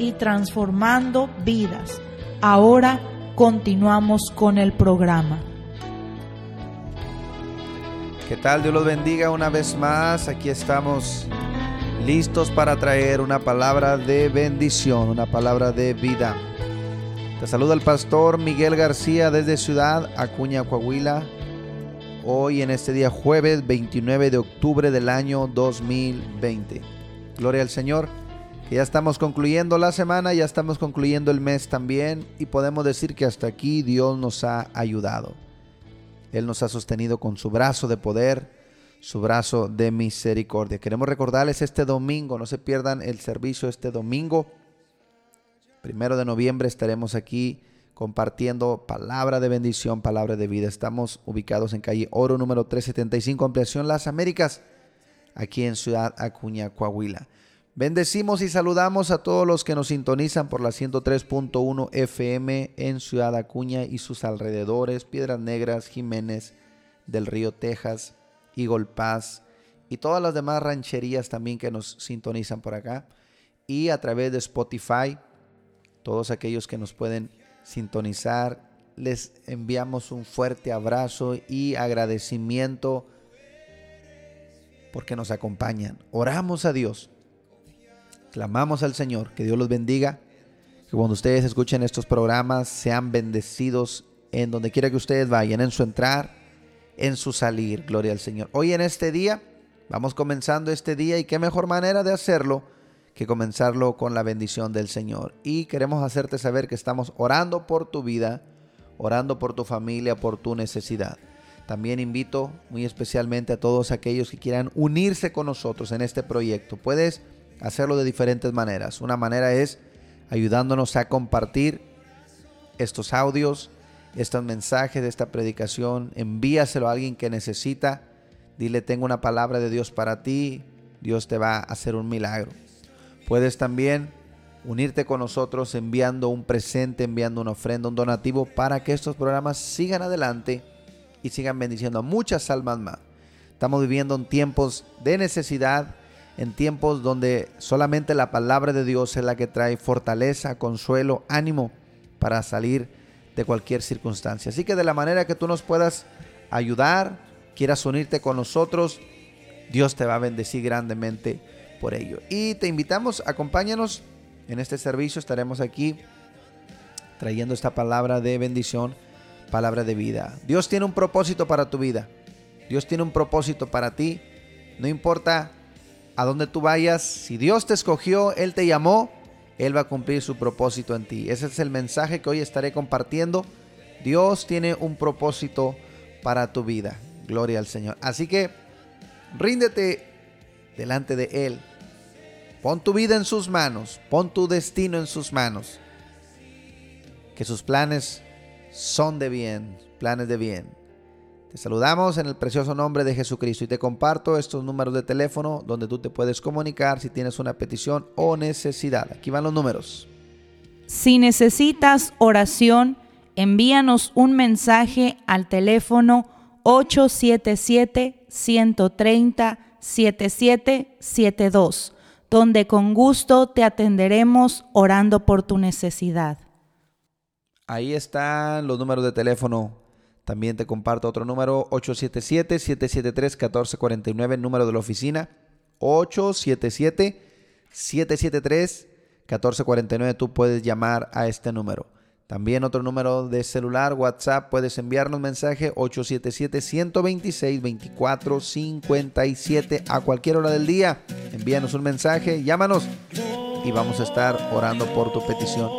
y transformando vidas. Ahora continuamos con el programa. ¿Qué tal? Dios los bendiga una vez más. Aquí estamos listos para traer una palabra de bendición, una palabra de vida. Te saluda el pastor Miguel García desde Ciudad Acuña, Coahuila. Hoy en este día jueves 29 de octubre del año 2020. Gloria al Señor. Ya estamos concluyendo la semana, ya estamos concluyendo el mes también y podemos decir que hasta aquí Dios nos ha ayudado. Él nos ha sostenido con su brazo de poder, su brazo de misericordia. Queremos recordarles este domingo, no se pierdan el servicio este domingo. Primero de noviembre estaremos aquí compartiendo palabra de bendición, palabra de vida. Estamos ubicados en calle Oro número 375, ampliación Las Américas, aquí en Ciudad Acuña, Coahuila. Bendecimos y saludamos a todos los que nos sintonizan por la 103.1 FM en Ciudad Acuña y sus alrededores, Piedras Negras, Jiménez, del Río Texas, Eagle Pass y todas las demás rancherías también que nos sintonizan por acá. Y a través de Spotify, todos aquellos que nos pueden sintonizar, les enviamos un fuerte abrazo y agradecimiento porque nos acompañan. Oramos a Dios Clamamos al Señor, que Dios los bendiga, que cuando ustedes escuchen estos programas sean bendecidos en donde quiera que ustedes vayan, en su entrar, en su salir, gloria al Señor. Hoy en este día, vamos comenzando este día y qué mejor manera de hacerlo que comenzarlo con la bendición del Señor. Y queremos hacerte saber que estamos orando por tu vida, orando por tu familia, por tu necesidad. También invito muy especialmente a todos aquellos que quieran unirse con nosotros en este proyecto. Puedes hacerlo de diferentes maneras. Una manera es ayudándonos a compartir estos audios, estos mensajes de esta predicación. Envíaselo a alguien que necesita. Dile, tengo una palabra de Dios para ti. Dios te va a hacer un milagro. Puedes también unirte con nosotros enviando un presente, enviando una ofrenda, un donativo para que estos programas sigan adelante y sigan bendiciendo a muchas almas más. Estamos viviendo en tiempos de necesidad, en tiempos donde solamente la palabra de Dios es la que trae fortaleza, consuelo, ánimo para salir de cualquier circunstancia. Así que de la manera que tú nos puedas ayudar, quieras unirte con nosotros, Dios te va a bendecir grandemente por ello. Y te invitamos, acompáñanos en este servicio, estaremos aquí trayendo esta palabra de bendición, palabra de vida. Dios tiene un propósito para tu vida. Dios tiene un propósito para ti. No importa a donde tú vayas, si Dios te escogió, Él te llamó, Él va a cumplir su propósito en ti. Ese es el mensaje que hoy estaré compartiendo. Dios tiene un propósito para tu vida. Gloria al Señor. Así que ríndete delante de Él. Pon tu vida en sus manos. Pon tu destino en sus manos. Que sus planes son de bien, planes de bien. Te saludamos en el precioso nombre de Jesucristo y te comparto estos números de teléfono donde tú te puedes comunicar si tienes una petición o necesidad. Aquí van los números. Si necesitas oración, envíanos un mensaje al teléfono 877-130-7772, donde con gusto te atenderemos orando por tu necesidad. Ahí están los números de teléfono también te comparto otro número, 877-773-1449, número de la oficina. 877-773-1449. Tú puedes llamar a este número. También otro número de celular, WhatsApp, puedes enviarnos mensaje 877-126-2457 a cualquier hora del día. Envíanos un mensaje, llámanos y vamos a estar orando por tu petición.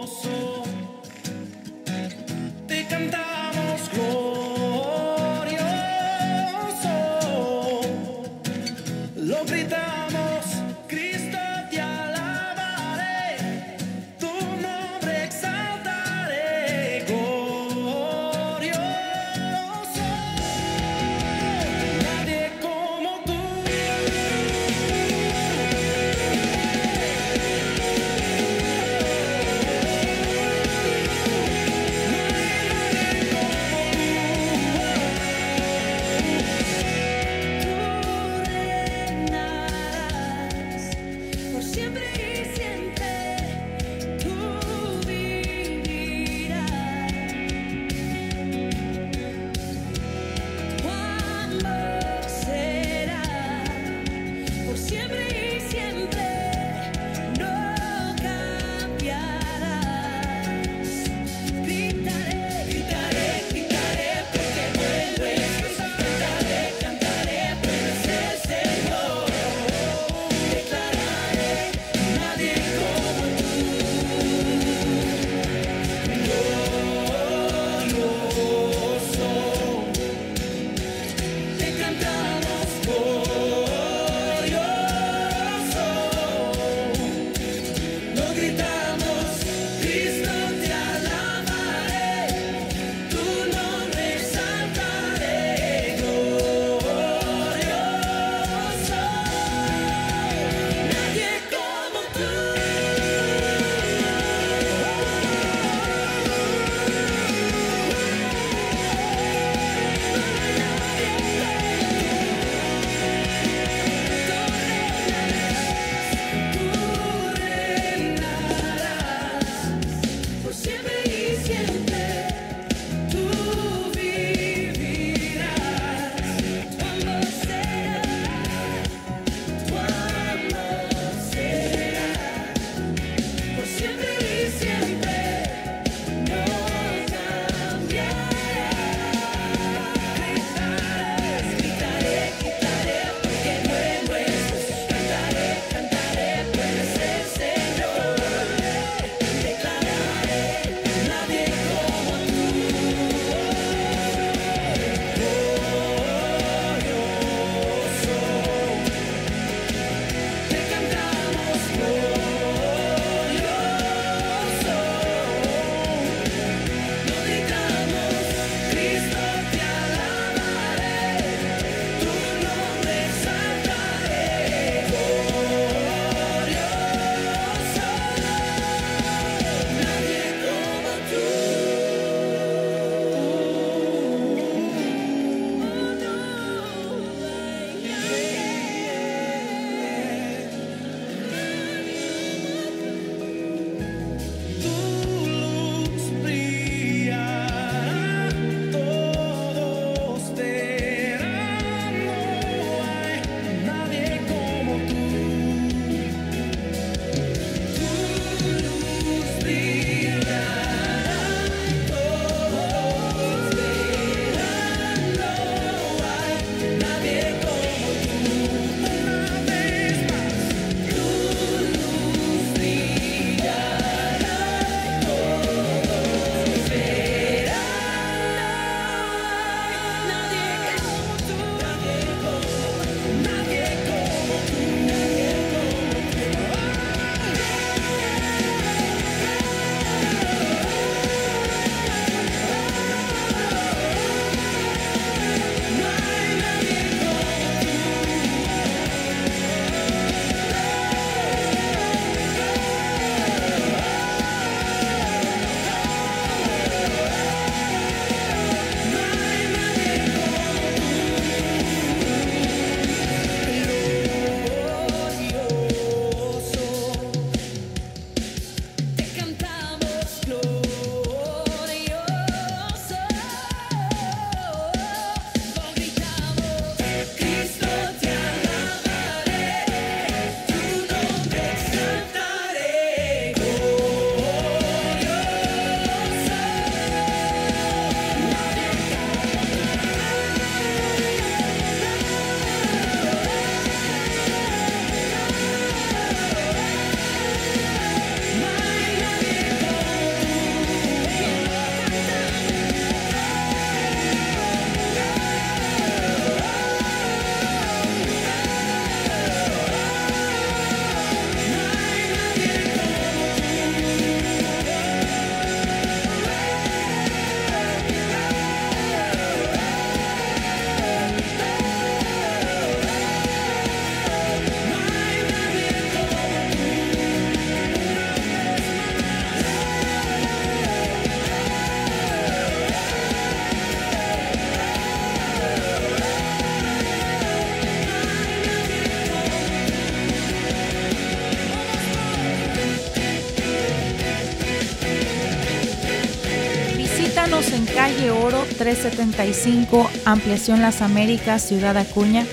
Calle Oro 375, Ampliación Las Américas, Ciudad Acuña.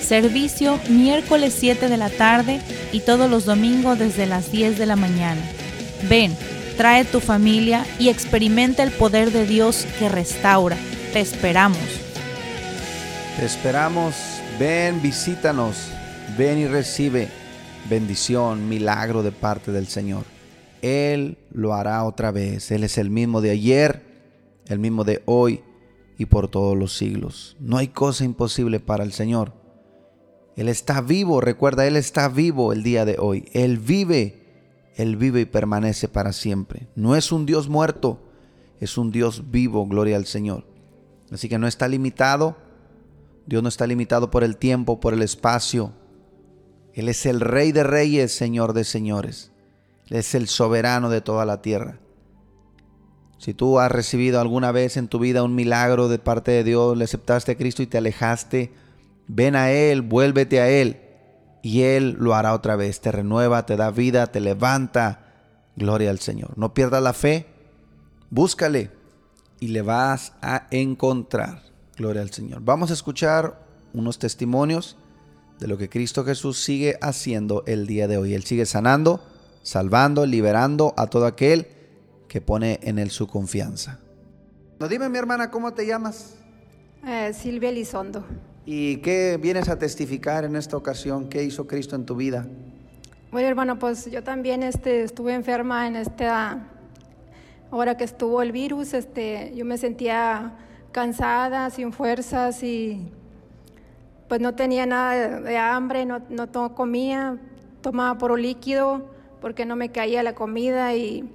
Servicio miércoles 7 de la tarde y todos los domingos desde las 10 de la mañana. Ven, trae tu familia y experimenta el poder de Dios que restaura. Te esperamos. Te esperamos, ven, visítanos, ven y recibe bendición, milagro de parte del Señor. Él lo hará otra vez. Él es el mismo de ayer, el mismo de hoy y por todos los siglos. No hay cosa imposible para el Señor. Él está vivo, recuerda, Él está vivo el día de hoy. Él vive, Él vive y permanece para siempre. No es un Dios muerto, es un Dios vivo, gloria al Señor. Así que no está limitado. Dios no está limitado por el tiempo, por el espacio. Él es el Rey de Reyes, Señor de Señores. Él es el soberano de toda la tierra. Si tú has recibido alguna vez en tu vida un milagro de parte de Dios, le aceptaste a Cristo y te alejaste, ven a Él, vuélvete a Él y Él lo hará otra vez. Te renueva, te da vida, te levanta. Gloria al Señor. No pierdas la fe, búscale y le vas a encontrar. Gloria al Señor. Vamos a escuchar unos testimonios de lo que Cristo Jesús sigue haciendo el día de hoy. Él sigue sanando, salvando, liberando a todo aquel que pone en Él su confianza. No, dime mi hermana, ¿cómo te llamas? Eh, Silvia Elizondo. ¿Y qué vienes a testificar en esta ocasión? ¿Qué hizo Cristo en tu vida? Bueno, hermano, pues yo también este, estuve enferma en esta hora que estuvo el virus. Este, yo me sentía cansada, sin fuerzas y pues no tenía nada de, hambre, no, no to- comía, tomaba puro líquido porque no me caía la comida y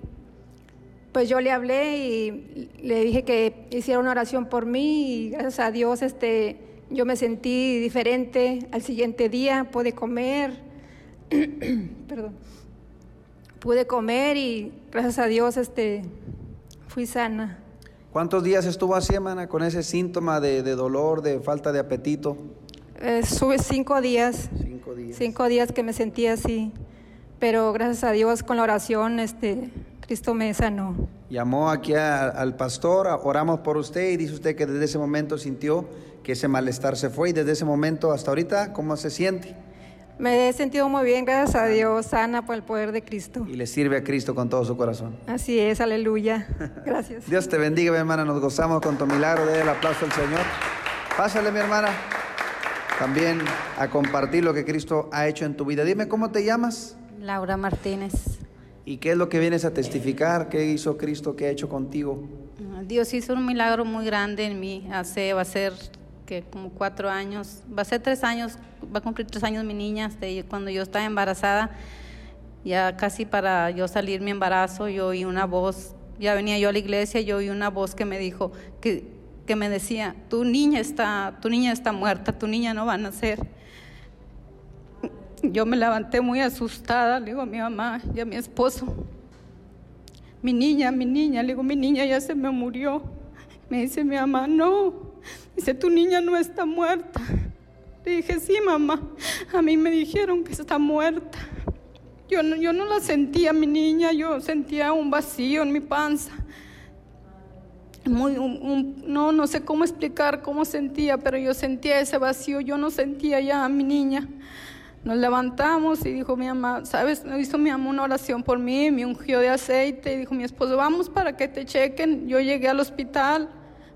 pues yo le hablé y le dije que hiciera una oración por mí y gracias a Dios este, yo me sentí diferente. Al siguiente día pude comer, perdón, pude comer y gracias a Dios este, fui sana. ¿Cuántos días estuvo así, hermana, con ese síntoma de, de dolor, de falta de apetito? Eh, Sube cinco días, Cinco días. cinco días que me sentí así, pero gracias a Dios con la oración este, Cristo me sanó. Llamó aquí a- al pastor, oramos por usted y dice usted que desde ese momento sintió que ese malestar se fue y desde ese momento hasta ahorita, ¿cómo se siente? Me he sentido muy bien, gracias a Dios, sana por el poder de Cristo. Y le sirve a Cristo con todo su corazón. Así es, aleluya. Gracias. Dios te bendiga, mi hermana, nos gozamos con tu milagro, déle el aplauso al Señor. Pásale, mi hermana, también a compartir lo que Cristo ha hecho en tu vida. Dime, ¿cómo te llamas? Laura Martínez. ¿Y qué es lo que vienes a testificar? ¿Qué hizo Cristo? ¿Qué ha hecho contigo? Dios hizo un milagro muy grande en mí. Hace, va a ser que como cuatro años, va a ser tres años, va a cumplir tres años mi niña, de cuando yo estaba embarazada, ya casi para yo salir mi embarazo, yo oí una voz, ya venía yo a la iglesia, yo oí una voz que me dijo, que, que me decía, tu niña está, tu niña está muerta, tu niña no va a nacer. Yo me levanté muy asustada, le digo a mi mamá y a mi esposo, mi niña, mi niña, le digo, mi niña ya se me murió. Me dice mi mamá, no, dice, tu niña no está muerta. Le dije, sí, mamá, a mí me dijeron que está muerta. Yo no, yo no la sentía, mi niña, yo sentía un vacío en mi panza. Muy, un- un- no, no sé cómo explicar cómo sentía, pero yo sentía ese vacío, yo no sentía ya a mi niña. Nos levantamos y dijo mi mamá, ¿sabes? Hizo mi mamá una oración por mí, me ungió de aceite y dijo mi esposo, vamos para que te chequen. Yo llegué al hospital,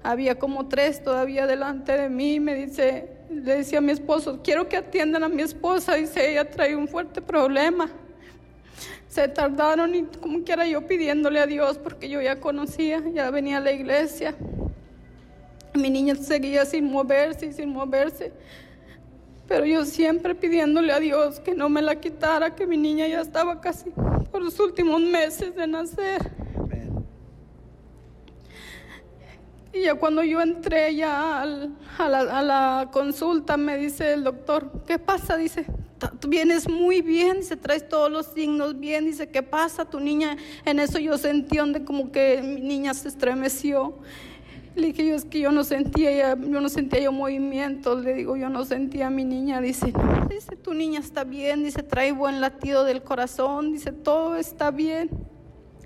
había como tres todavía delante de mí, me dice, le decía a mi esposo, quiero que atiendan a mi esposa, dice, ella trae un fuerte problema. Se tardaron y como quiera yo pidiéndole a Dios porque yo ya conocía, ya venía a la iglesia. Mi niña seguía sin moverse y sin moverse. Pero yo siempre pidiéndole a Dios que no me la quitara, que mi niña ya estaba casi por los últimos meses de nacer. Y ya cuando yo entré ya al- a, la, a la consulta, me dice el doctor, ¿qué pasa? Dice, "Ta- tú vienes muy bien, dice, traes todos los signos bien, dice, ¿qué pasa? Tu niña, en eso yo sentí donde como que mi niña se estremeció. Le dije yo, es que yo no sentía, ya- yo no sentía yo movimientos, le digo, yo no sentía a mi niña, dice, no, dice, tu niña está bien, dice, trae buen latido del corazón, dice, todo está bien.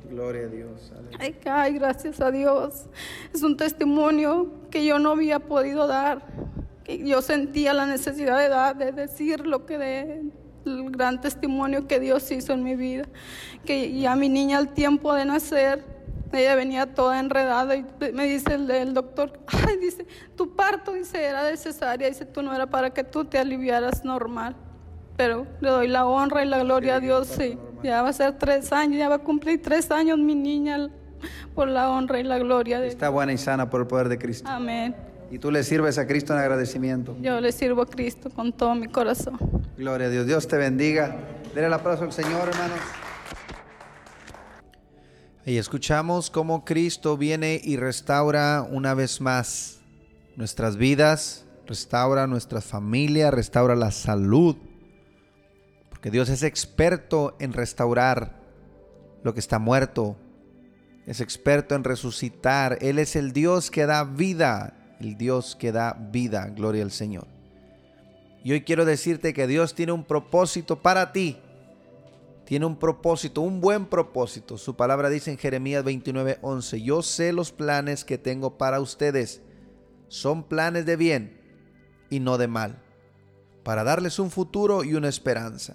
Gloria a Dios. Ay, ay, gracias a Dios. Es un testimonio que yo no había podido dar. Que yo sentía la necesidad de dar, de decir lo que de el gran testimonio que Dios hizo en mi vida. Que ya mi niña al tiempo de nacer, ella venía toda enredada y me dice el, el doctor, ay, dice, tu parto, dice, era de cesárea, dice, tú no era para que tú te aliviaras normal. Pero le doy la honra y la gloria a Dios, sí. Ya va a ser tres años, ya va a cumplir tres años mi niña por la honra y la gloria de Está buena y sana por el poder de Cristo. Amén. Y tú le sirves a Cristo en agradecimiento. Yo le sirvo a Cristo con todo mi corazón. Gloria a Dios. Dios te bendiga. Dele el aplauso al Señor, hermanos. Y escuchamos cómo Cristo viene y restaura una vez más nuestras vidas, restaura nuestra familia, restaura la salud. Porque Dios es experto en restaurar lo que está muerto. Es experto en resucitar. Él es el Dios que da vida. El Dios que da vida. Gloria al Señor. Y hoy quiero decirte que Dios tiene un propósito para ti. Tiene un propósito, un buen propósito. Su palabra dice en Jeremías 29, 11, yo sé los planes que tengo para ustedes. Son planes de bien y no de mal, para darles un futuro y una esperanza.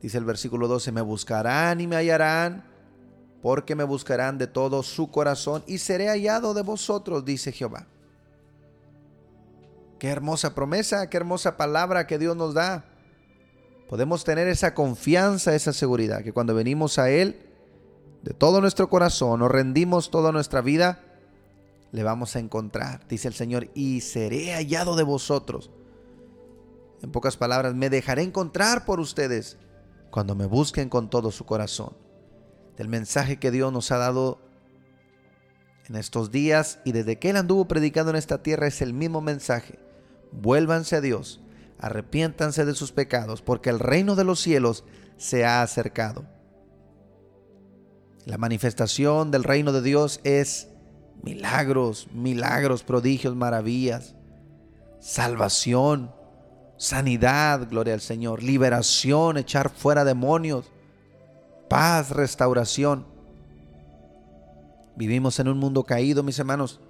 Dice el versículo 12, me buscarán y me hallarán, porque me buscarán de todo su corazón y seré hallado de vosotros, dice Jehová. Qué hermosa promesa, qué hermosa palabra que Dios nos da. Podemos tener esa confianza, esa seguridad, que cuando venimos a Él, de todo nuestro corazón, nos rendimos toda nuestra vida, le vamos a encontrar, dice el Señor, y seré hallado de vosotros. En pocas palabras, me dejaré encontrar por ustedes cuando me busquen con todo su corazón. Del mensaje que Dios nos ha dado en estos días y desde que Él anduvo predicando en esta tierra es el mismo mensaje. Vuélvanse a Dios, arrepiéntanse de sus pecados, porque el reino de los cielos se ha acercado. La manifestación del reino de Dios es milagros, milagros, prodigios, maravillas, salvación, sanidad, gloria al Señor, liberación, echar fuera demonios, paz, restauración. Vivimos en un mundo caído, mis hermanos,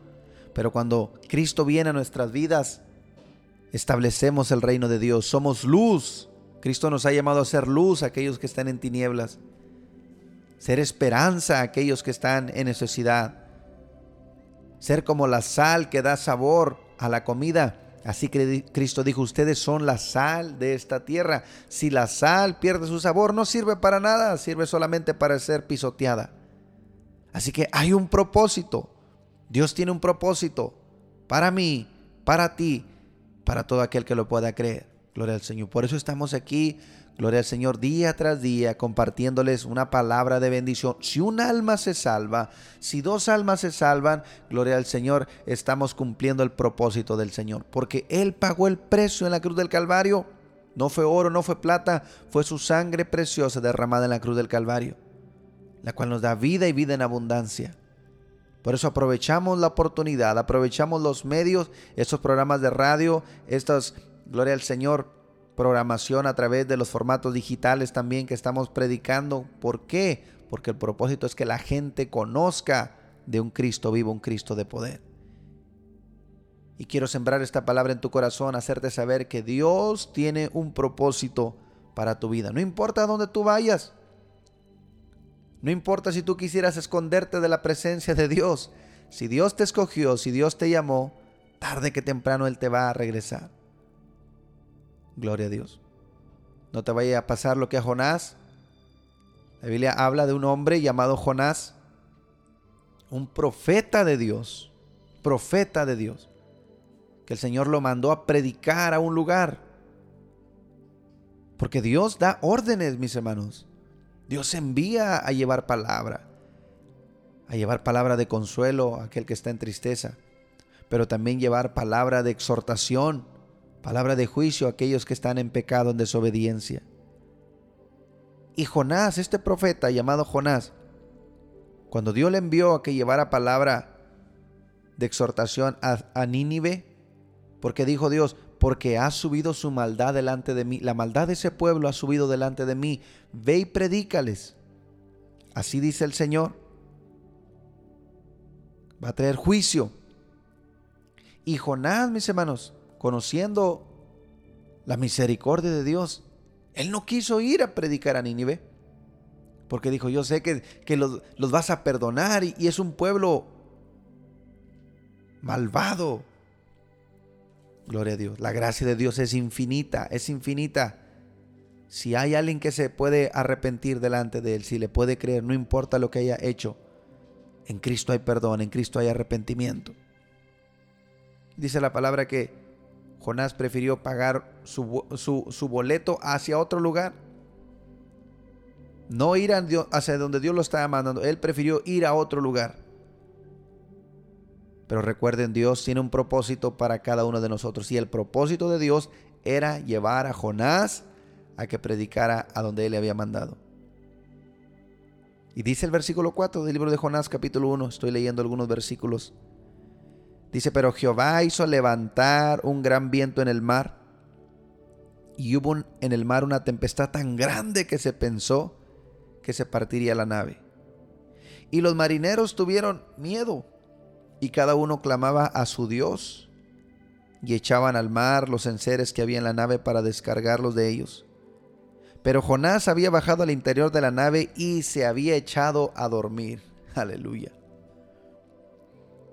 pero cuando Cristo viene a nuestras vidas, establecemos el reino de Dios. Somos luz. Cristo nos ha llamado a ser luz a aquellos que están en tinieblas. Ser esperanza a aquellos que están en necesidad. Ser como la sal que da sabor a la comida. Así que Cristo dijo, ustedes son la sal de esta tierra. Si la sal pierde su sabor, no sirve para nada, sirve solamente para ser pisoteada. Así que hay un propósito. Dios tiene un propósito para mí, para ti, para todo aquel que lo pueda creer. Gloria al Señor. Por eso estamos aquí, gloria al Señor, día tras día, compartiéndoles una palabra de bendición. Si un alma se salva, si dos almas se salvan, gloria al Señor, estamos cumpliendo el propósito del Señor. Porque Él pagó el precio en la cruz del Calvario. No fue oro, no fue plata, fue su sangre preciosa derramada en la cruz del Calvario, la cual nos da vida y vida en abundancia. Por eso aprovechamos la oportunidad, aprovechamos los medios, estos programas de radio, estas, gloria al Señor, programación a través de los formatos digitales también que estamos predicando. ¿Por qué? Porque el propósito es que la gente conozca de un Cristo vivo, un Cristo de poder. Y quiero sembrar esta palabra en tu corazón, hacerte saber que Dios tiene un propósito para tu vida. No importa dónde tú vayas, no importa si tú quisieras esconderte de la presencia de Dios. Si Dios te escogió, si Dios te llamó, tarde que temprano Él te va a regresar. Gloria a Dios. No te vaya a pasar lo que a Jonás. La Biblia habla de un hombre llamado Jonás, un profeta de Dios, profeta de Dios, que el Señor lo mandó a predicar a un lugar. Porque Dios da órdenes, mis hermanos. Dios envía a llevar palabra, a llevar palabra de consuelo a aquel que está en tristeza, pero también llevar palabra de exhortación, palabra de juicio a aquellos que están en pecado, en desobediencia. Y Jonás, este profeta llamado Jonás, cuando Dios le envió a que llevara palabra de exhortación a, Nínive, porque dijo Dios, porque ha subido su maldad delante de mí. La maldad de ese pueblo ha subido delante de mí. Ve y predícales. Así dice el Señor. Va a traer juicio. Y Jonás, mis hermanos, conociendo la misericordia de Dios, él no quiso ir a predicar a Nínive. Porque dijo, yo sé que, que los, vas a perdonar y es un pueblo malvado. Gloria a Dios. La gracia de Dios es infinita, es infinita. Si hay alguien que se puede arrepentir delante de Él, si le puede creer, no importa lo que haya hecho, en Cristo hay perdón, en Cristo hay arrepentimiento. Dice la palabra que Jonás prefirió pagar su, su- su boleto hacia otro lugar. No ir a Dios- hacia donde Dios lo estaba mandando. Él prefirió ir a otro lugar. Pero recuerden, Dios tiene un propósito para cada uno de nosotros. Y el propósito de Dios era llevar a Jonás a que predicara a donde él le había mandado. Y dice el versículo 4 del libro de Jonás capítulo 1, estoy leyendo algunos versículos. Dice, pero Jehová hizo levantar un gran viento en el mar, y hubo en el mar una tempestad tan grande que se pensó que se partiría la nave. Y los marineros tuvieron miedo, y cada uno clamaba a su Dios, y echaban al mar los enseres que había en la nave para descargarlos de ellos. Pero Jonás había bajado al interior de la nave y se había echado a dormir. Aleluya.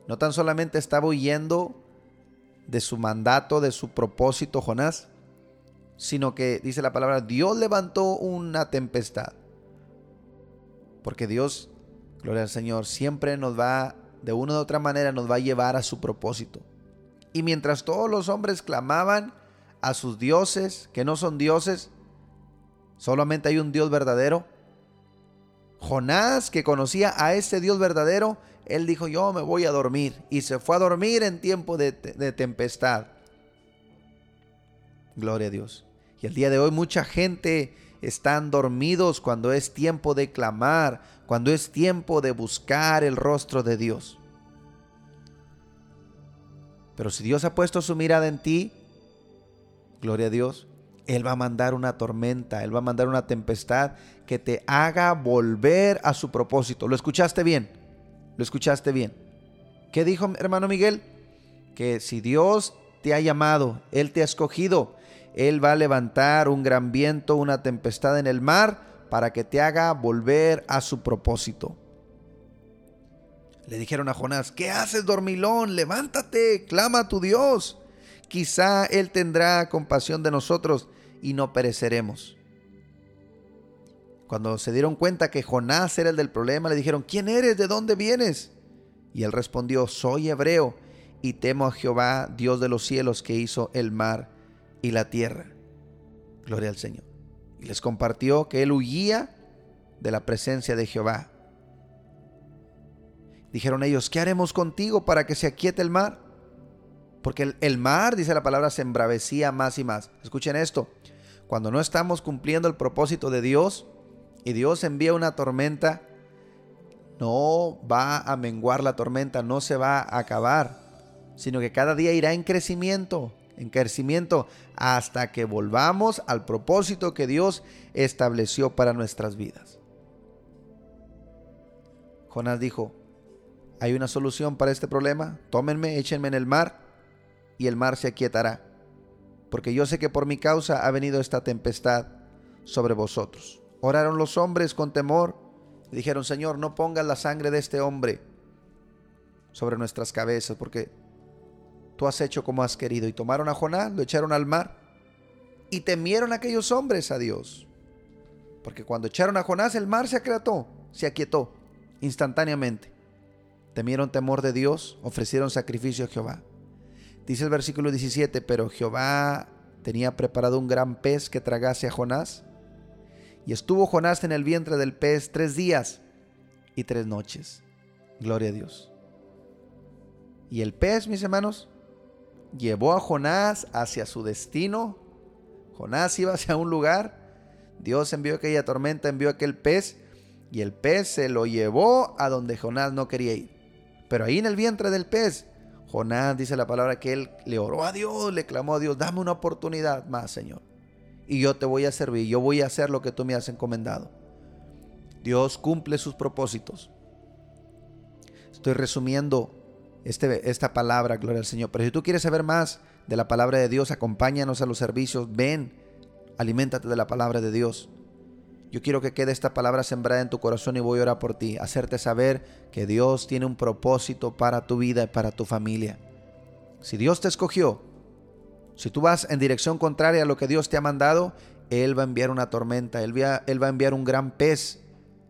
No tan solamente estaba huyendo de su mandato, de su propósito Jonás, sino que dice la palabra, Dios levantó una tempestad. Porque Dios, gloria al Señor, siempre nos va, de una u otra manera, nos va a llevar a su propósito. Y mientras todos los hombres clamaban a sus dioses, que no son dioses, solamente hay un Dios verdadero. Jonás, que conocía a ese Dios verdadero, él dijo, yo me voy a dormir. Y se fue a dormir en tiempo de, de tempestad. Gloria a Dios. Y el día de hoy mucha gente están dormidos cuando es tiempo de clamar, cuando es tiempo de buscar el rostro de Dios. Pero si Dios ha puesto su mirada en ti, gloria a Dios, Él va a mandar una tormenta, Él va a mandar una tempestad que te haga volver a su propósito. ¿Lo escuchaste bien? ¿Lo escuchaste bien? ¿Qué dijo hermano Miguel? Que si Dios te ha llamado, Él te ha escogido, Él va a levantar un gran viento, una tempestad en el mar para que te haga volver a su propósito. Le dijeron a Jonás, ¿qué haces dormilón? Levántate, clama a tu Dios. Quizá Él tendrá compasión de nosotros y no pereceremos. Cuando se dieron cuenta que Jonás era el del problema, le dijeron, ¿quién eres? ¿De dónde vienes? Y él respondió, soy hebreo y temo a Jehová, Dios de los cielos, que hizo el mar y la tierra. Gloria al Señor. Y les compartió que él huía de la presencia de Jehová. Dijeron ellos, ¿qué haremos contigo para que se aquiete el mar? Porque el, el mar, dice la palabra, se embravecía más y más. Escuchen esto. Cuando no estamos cumpliendo el propósito de Dios y Dios envía una tormenta, no va a menguar la tormenta, no se va a acabar, sino que cada día irá en crecimiento, en crecimiento, hasta que volvamos al propósito que Dios estableció para nuestras vidas. Jonás dijo, hay una solución para este problema, tómenme, échenme en el mar y el mar se aquietará, porque yo sé que por mi causa ha venido esta tempestad sobre vosotros. Oraron los hombres con temor dijeron, Señor, no pongas la sangre de este hombre sobre nuestras cabezas, porque tú has hecho como has querido. Y tomaron a Jonás, lo echaron al mar y temieron aquellos hombres a Dios. Porque cuando echaron a Jonás, el mar se aquietó, se aquietó instantáneamente. Temieron temor de Dios, ofrecieron sacrificio a Jehová. Dice el versículo 17, pero Jehová tenía preparado un gran pez que tragase a Jonás. Y estuvo Jonás en el vientre del pez tres días y tres noches. Gloria a Dios. Y el pez, mis hermanos, llevó a Jonás hacia su destino. Jonás iba hacia un lugar. Dios envió aquella tormenta, envió aquel pez. Y el pez se lo llevó a donde Jonás no quería ir. Pero ahí en el vientre del pez, Jonás dice la palabra que él le oró a Dios, le clamó a Dios, dame una oportunidad más, Señor. Y yo te voy a servir, yo voy a hacer lo que tú me has encomendado. Dios cumple sus propósitos. Estoy resumiendo este, esta palabra, gloria al Señor. Pero si tú quieres saber más de la palabra de Dios, acompáñanos a los servicios, ven, aliméntate de la palabra de Dios. Yo quiero que quede esta palabra sembrada en tu corazón y voy a orar por ti, hacerte saber que Dios tiene un propósito para tu vida y para tu familia. Si Dios te escogió, si tú vas en dirección contraria a lo que Dios te ha mandado, Él va a enviar una tormenta, Él va, Él va a enviar un gran pez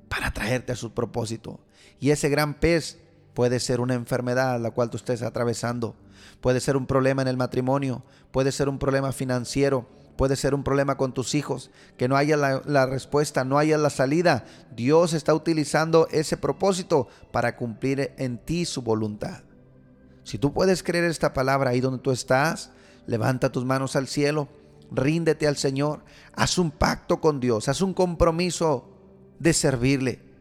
para traerte a su propósito. Y ese gran pez puede ser una enfermedad la cual tú estés atravesando, puede ser un problema en el matrimonio, puede ser un problema financiero, Puede ser un problema con tus hijos, que no haya la, la, respuesta, no haya la salida. Dios está utilizando ese propósito para cumplir en ti su voluntad. Si tú puedes creer esta palabra ahí donde tú estás, levanta tus manos al cielo, ríndete al Señor, haz un pacto con Dios, haz un compromiso de servirle.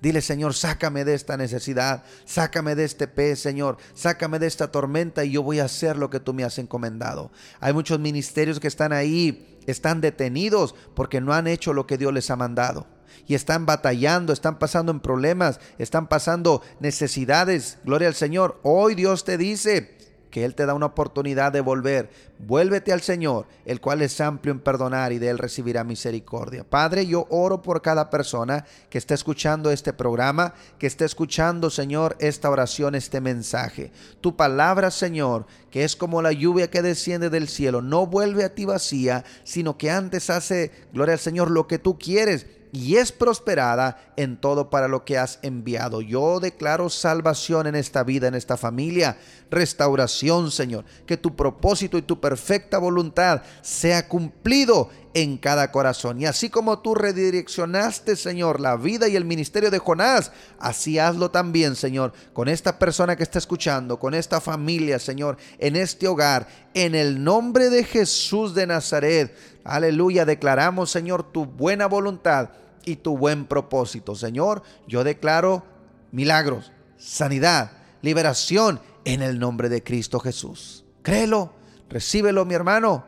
Dile, Señor, sácame de esta necesidad, sácame de este pez, Señor, sácame de esta tormenta y yo voy a hacer lo que tú me has encomendado. Hay muchos ministerios que están ahí, están detenidos porque no han hecho lo que Dios les ha mandado. Y están batallando, están pasando en problemas, están pasando necesidades. Gloria al Señor. Hoy Dios te dice, que Él te da una oportunidad de volver. Vuélvete al Señor, el cual es amplio en perdonar y de Él recibirá misericordia. Padre, yo oro por cada persona que está escuchando este programa, que esté escuchando, Señor, esta oración, este mensaje. Tu palabra, Señor, que es como la lluvia que desciende del cielo, no vuelve a ti vacía, sino que antes hace, gloria al Señor, lo que tú quieres y es prosperada en todo para lo que has enviado. Yo declaro salvación en esta vida, en esta familia, restauración, Señor, que tu propósito y tu perfecta voluntad sea cumplido en cada corazón. Y así como tú redireccionaste, Señor, la vida y el ministerio de Jonás, así hazlo también, Señor, con esta persona que está escuchando, con esta familia, Señor, en este hogar, en el nombre de Jesús de Nazaret. Aleluya, declaramos, Señor, tu buena voluntad y tu buen propósito. Señor, yo declaro milagros, sanidad, liberación en el nombre de Cristo Jesús. Créelo, recíbelo, mi hermano.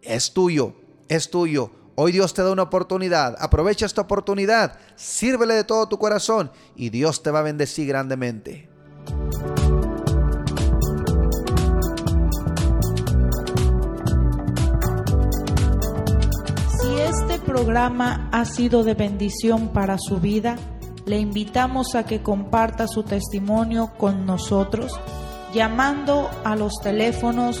Es tuyo, es tuyo. Hoy Dios te da una oportunidad. Aprovecha esta oportunidad. Sírvele de todo tu corazón y Dios te va a bendecir grandemente. Si este programa ha sido de bendición para su vida, le invitamos a que comparta su testimonio con nosotros llamando a los teléfonos